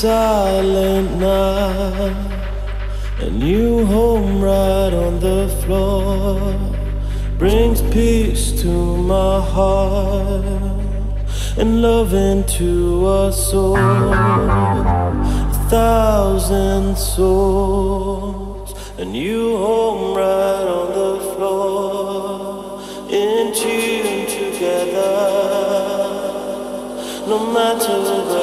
silent night. A new home right on the floor brings peace to my heart and love into a soul. A thousand souls, a new home right on the floor, in tune together, no matter the